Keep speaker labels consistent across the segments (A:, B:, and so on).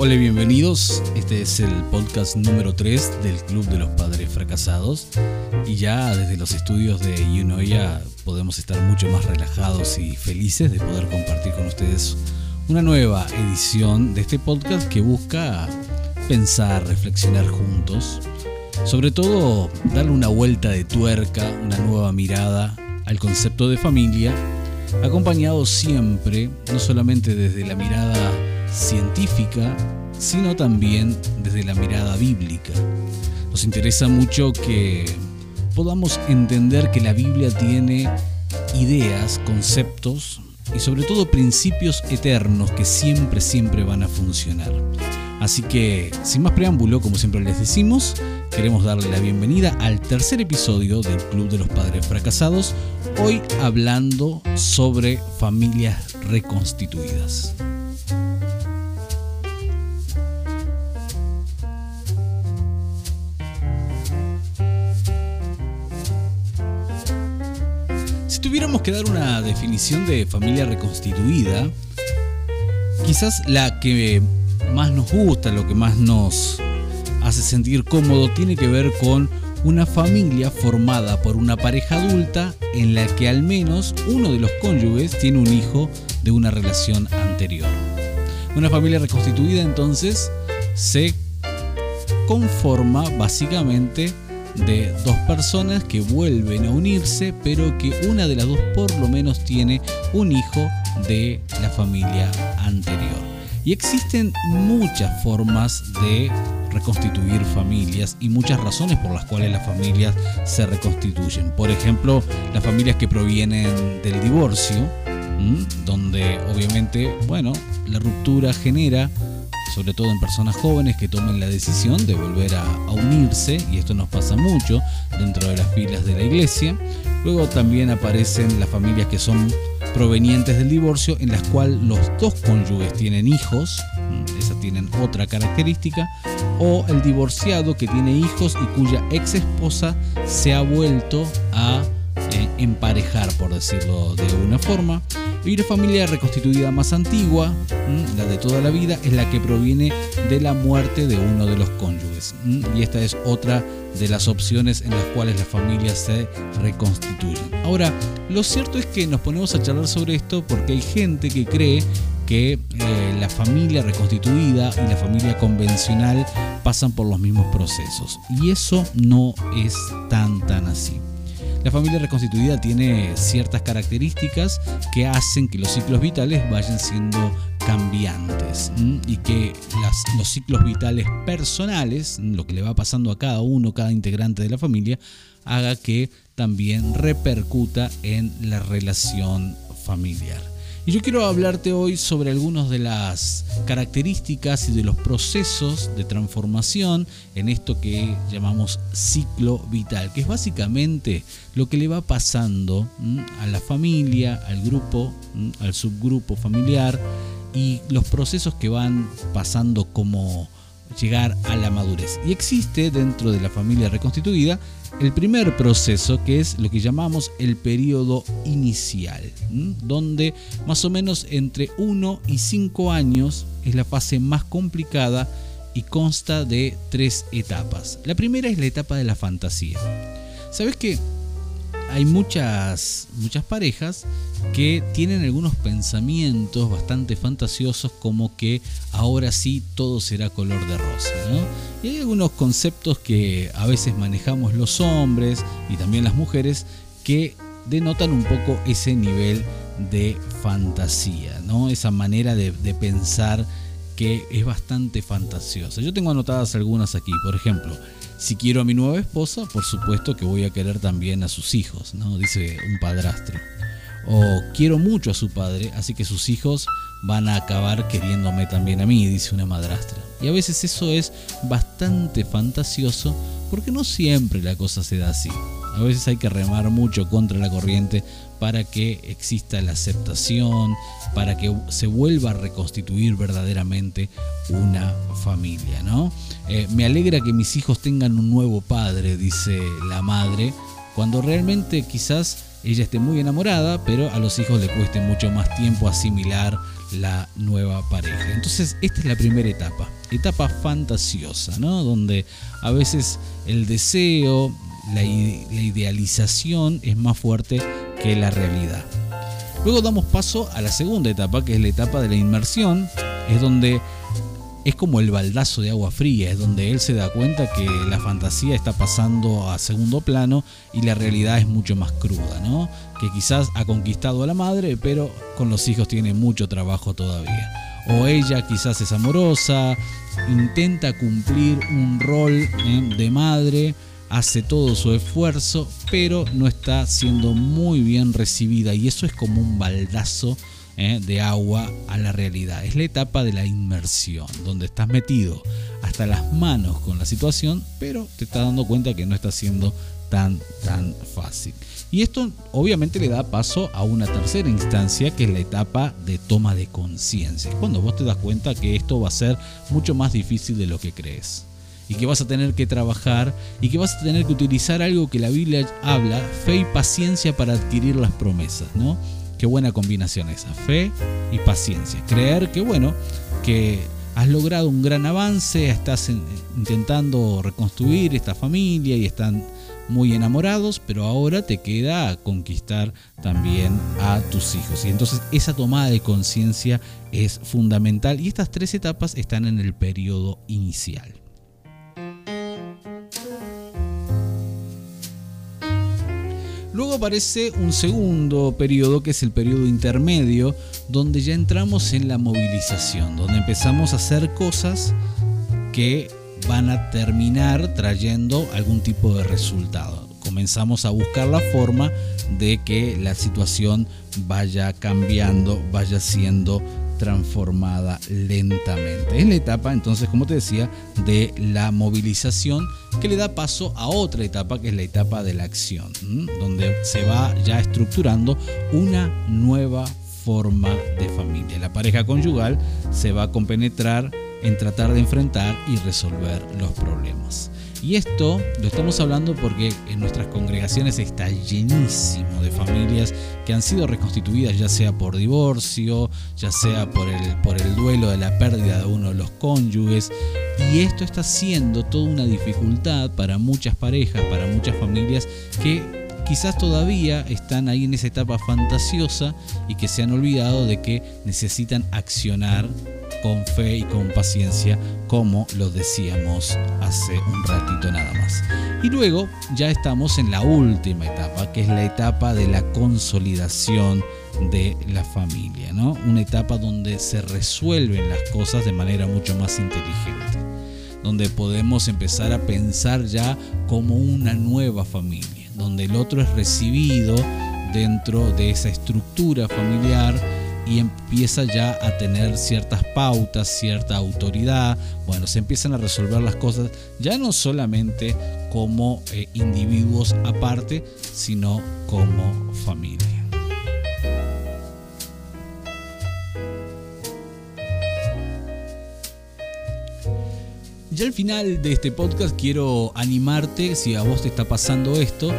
A: Hola, bienvenidos. Este es el podcast número 3 del Club de los Padres Fracasados. Y ya desde los estudios de Unoya podemos estar mucho más relajados y felices de poder compartir con ustedes una nueva edición de este podcast que busca pensar, reflexionar juntos. Sobre todo, darle una vuelta de tuerca, una nueva mirada al concepto de familia, acompañado siempre, no solamente desde la mirada científica, sino también desde la mirada bíblica. Nos interesa mucho que podamos entender que la Biblia tiene ideas, conceptos y sobre todo principios eternos que siempre, siempre van a funcionar. Así que, sin más preámbulo, como siempre les decimos, queremos darle la bienvenida al tercer episodio del Club de los Padres Fracasados, hoy hablando sobre familias reconstituidas. Si tuviéramos que dar una definición de familia reconstituida, quizás la que más nos gusta, lo que más nos hace sentir cómodo, tiene que ver con una familia formada por una pareja adulta en la que al menos uno de los cónyuges tiene un hijo de una relación anterior. Una familia reconstituida entonces se conforma básicamente de dos personas que vuelven a unirse, pero que una de las dos por lo menos tiene un hijo de la familia anterior. Y existen muchas formas de reconstituir familias y muchas razones por las cuales las familias se reconstituyen. Por ejemplo, las familias que provienen del divorcio, donde obviamente, bueno, la ruptura genera sobre todo en personas jóvenes que tomen la decisión de volver a, unirse, y esto nos pasa mucho dentro de las filas de la iglesia. Luego también aparecen las familias que son provenientes del divorcio, en las cuales los dos cónyuges tienen hijos, mm, esa tienen otra característica, o el divorciado que tiene hijos y cuya ex esposa se ha vuelto a eh, emparejar, por decirlo de una forma. Y una familia reconstituida más antigua, la de toda la vida, es la que proviene de la muerte de uno de los cónyuges. Y esta es otra de las opciones en las cuales las familias se reconstituyen. Ahora, lo cierto es que nos ponemos a charlar sobre esto porque hay gente que cree que eh, la familia reconstituida y la familia convencional pasan por los mismos procesos. Y eso no es tan tan así. La familia reconstituida tiene ciertas características que hacen que los ciclos vitales vayan siendo cambiantes y que los ciclos vitales personales, lo que le va pasando a cada uno, cada integrante de la familia, haga que también repercuta en la relación familiar. Y yo quiero hablarte hoy sobre algunas de las características y de los procesos de transformación en esto que llamamos ciclo vital, que es básicamente lo que le va pasando a la familia, al grupo, al subgrupo familiar y los procesos que van pasando como llegar a la madurez. Y existe dentro de la familia reconstituida el primer proceso que es lo que llamamos el periodo inicial, donde más o menos entre 1 y 5 años es la fase más complicada y consta de tres etapas. La primera es la etapa de la fantasía. ¿Sabes qué? Hay muchas, muchas parejas que tienen algunos pensamientos bastante fantasiosos como que ahora sí todo será color de rosa. Y hay algunos conceptos que a veces manejamos los hombres y también las mujeres que denotan un poco ese nivel de fantasía, ¿no? esa manera de, de pensar que es bastante fantasiosa. Yo tengo anotadas algunas aquí, por ejemplo, si quiero a mi nueva esposa, por supuesto que voy a querer también a sus hijos, ¿no? Dice un padrastro. O quiero mucho a su padre, así que sus hijos van a acabar queriéndome también a mí, dice una madrastra. Y a veces eso es bastante fantasioso porque no siempre la cosa se da así. A veces hay que remar mucho contra la corriente para que exista la aceptación, para que se vuelva a reconstituir verdaderamente una familia, ¿no? Eh, me alegra que mis hijos tengan un nuevo padre, dice la madre, cuando realmente quizás ella esté muy enamorada, pero a los hijos le cueste mucho más tiempo asimilar la nueva pareja. Entonces, esta es la primera etapa, etapa fantasiosa, ¿no? Donde a veces el deseo, la, idealización es más fuerte que la realidad. Luego damos paso a la segunda etapa, que es la etapa de la inmersión, es donde es como el baldazo de agua fría, es donde él se da cuenta que la fantasía está pasando a segundo plano y la realidad es mucho más cruda, ¿no? Que quizás ha conquistado a la madre, pero con los hijos tiene mucho trabajo todavía. O ella quizás es amorosa, intenta cumplir un rol ¿eh? de madre, hace todo su esfuerzo, pero no está siendo muy bien recibida y eso es como un baldazo ¿eh? de agua a la realidad. Es la etapa de la inmersión, donde estás metido hasta las manos con la situación, pero te estás dando cuenta que no está siendo tan, tan fácil. Y esto obviamente le da paso a una tercera instancia, que es la etapa de toma de conciencia. Cuando vos te das cuenta que esto va a ser mucho más difícil de lo que crees. Y que vas a tener que trabajar y que vas a tener que utilizar algo que la Biblia habla, fe y paciencia para adquirir las promesas, ¿no? Qué buena combinación esa, fe y paciencia. Creer que, bueno, que has logrado un gran avance, estás intentando reconstruir esta familia y están muy enamorados, pero ahora te queda conquistar también a tus hijos. Y entonces esa tomada de conciencia es fundamental y estas tres etapas están en el periodo inicial. Luego aparece un segundo periodo que es el periodo intermedio, donde ya entramos en la movilización, donde empezamos a hacer cosas que van a terminar trayendo algún tipo de resultado. Comenzamos a buscar la forma de que la situación vaya cambiando, vaya siendo transformada lentamente. Es la etapa, entonces, como te decía, de la movilización que le da paso a otra etapa, que es la etapa de la acción, donde se va ya estructurando una nueva forma de familia. La pareja conyugal se va a compenetrar en tratar de enfrentar y resolver los problemas. Y esto lo estamos hablando porque en nuestras congregaciones está llenísimo de familias que han sido reconstituidas ya sea por divorcio, ya sea por el, duelo de la pérdida de uno de los cónyuges. Y esto está siendo toda una dificultad para muchas parejas, para muchas familias que quizás todavía están ahí en esa etapa fantasiosa y que se han olvidado de que necesitan accionar con fe y con paciencia, como lo decíamos hace un ratito nada más. Y luego ya estamos en la última etapa, que es la etapa de la consolidación de la familia, ¿no? Una etapa donde se resuelven las cosas de manera mucho más inteligente, donde podemos empezar a pensar ya como una nueva familia, donde el otro es recibido dentro de esa estructura familiar y empieza ya a tener ciertas pautas, cierta autoridad. Bueno, se empiezan a resolver las cosas ya no solamente como eh, individuos aparte, sino como familia. Ya al final de este podcast quiero animarte, si a vos te está pasando esto,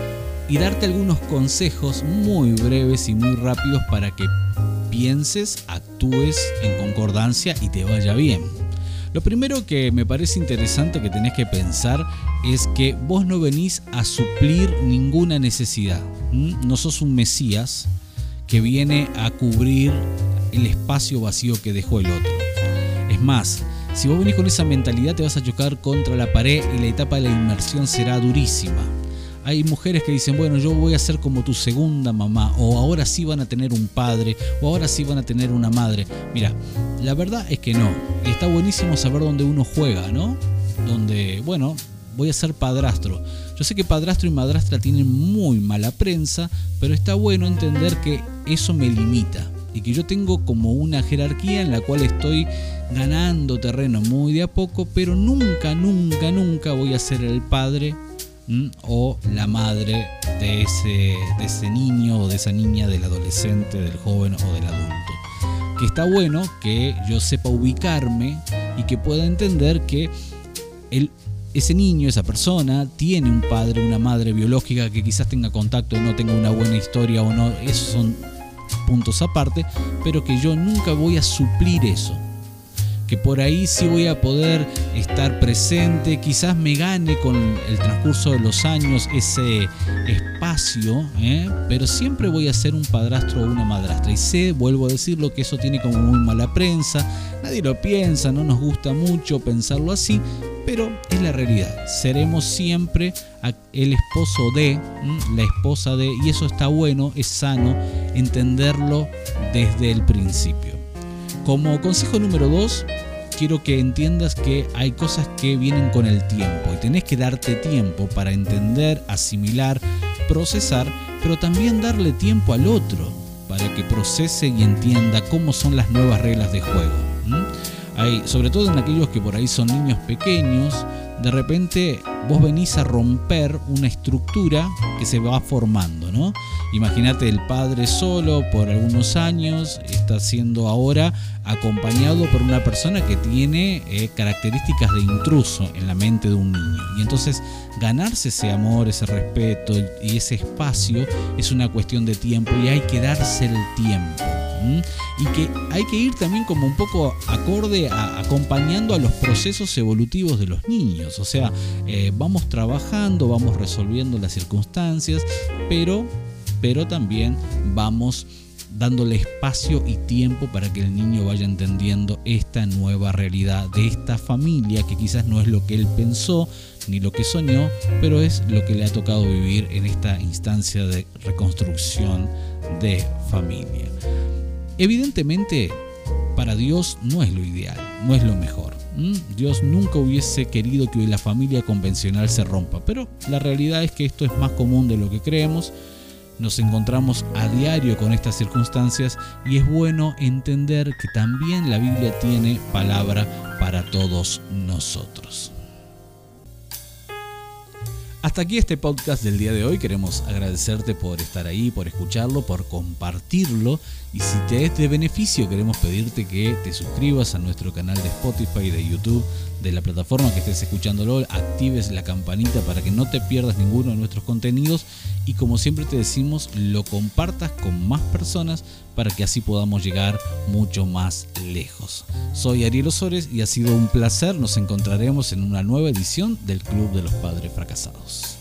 A: y darte algunos consejos muy breves y muy rápidos para que pienses, actúes en concordancia y te vaya bien. Lo primero que me parece interesante que tenés que pensar es que vos no venís a suplir ninguna necesidad. No sos un Mesías que viene a cubrir el espacio vacío que dejó el otro. Es más, si vos venís con esa mentalidad te vas a chocar contra la pared y la etapa de la inmersión será durísima. Hay mujeres que dicen, bueno, yo voy a ser como tu segunda mamá, o ahora sí van a tener un padre, o ahora sí van a tener una madre. Mira, la verdad es que no. Está buenísimo saber dónde uno juega, ¿no? Donde, bueno, voy a ser padrastro. Yo sé que padrastro y madrastra tienen muy mala prensa, pero está bueno entender que eso me limita y que yo tengo como una jerarquía en la cual estoy ganando terreno muy de a poco, pero nunca, nunca, nunca voy a ser el padre o la madre de ese, de ese niño o de esa niña, del adolescente, del joven o del adulto. Que está bueno que yo sepa ubicarme y que pueda entender que el, ese niño, esa persona, tiene un padre, una madre biológica que quizás tenga contacto, no tenga una buena historia o no. Esos son puntos aparte, pero que yo nunca voy a suplir eso que por ahí sí voy a poder estar presente, quizás me gane con el transcurso de los años ese espacio, ¿eh? pero siempre voy a ser un padrastro o una madrastra. Y sé, vuelvo a decirlo, que eso tiene como muy mala prensa, nadie lo piensa, no nos gusta mucho pensarlo así, pero es la realidad. Seremos siempre el esposo de, la esposa de, y eso está bueno, es sano entenderlo desde el principio. Como consejo número dos, quiero que entiendas que hay cosas que vienen con el tiempo y tenés que darte tiempo para entender, asimilar, procesar, pero también darle tiempo al otro para que procese y entienda cómo son las nuevas reglas de juego. Sobre todo en aquellos que por ahí son niños pequeños, de repente vos venís a romper una estructura que se va formando, ¿no? Imagínate el padre solo por algunos años, está siendo ahora acompañado por una persona que tiene eh, características de intruso en la mente de un niño. Y entonces ganarse ese amor, ese respeto y ese espacio es una cuestión de tiempo y hay que darse el tiempo y que hay que ir también como un poco acorde acompañando a los procesos evolutivos de los niños. O sea, eh, vamos trabajando, vamos resolviendo las circunstancias, pero, pero también vamos dándole espacio y tiempo para que el niño vaya entendiendo esta nueva realidad de esta familia que quizás no es lo que él pensó ni lo que soñó, pero es lo que le ha tocado vivir en esta instancia de reconstrucción de familia. Evidentemente, para Dios no es lo ideal, no es lo mejor. Dios nunca hubiese querido que la familia convencional se rompa, pero la realidad es que esto es más común de lo que creemos. Nos encontramos a diario con estas circunstancias y es bueno entender que también la Biblia tiene palabra para todos nosotros. Hasta aquí este podcast del día de hoy. Queremos agradecerte por estar ahí, por escucharlo, por compartirlo. Y si te es de beneficio, queremos pedirte que te suscribas a nuestro canal de Spotify, de YouTube, de la plataforma que estés escuchándolo, actives la campanita para que no te pierdas ninguno de nuestros contenidos y como siempre te decimos, lo compartas con más personas para que así podamos llegar mucho más lejos. Soy Ariel Osores y ha sido un placer, nos encontraremos en una nueva edición del Club de los Padres Fracasados.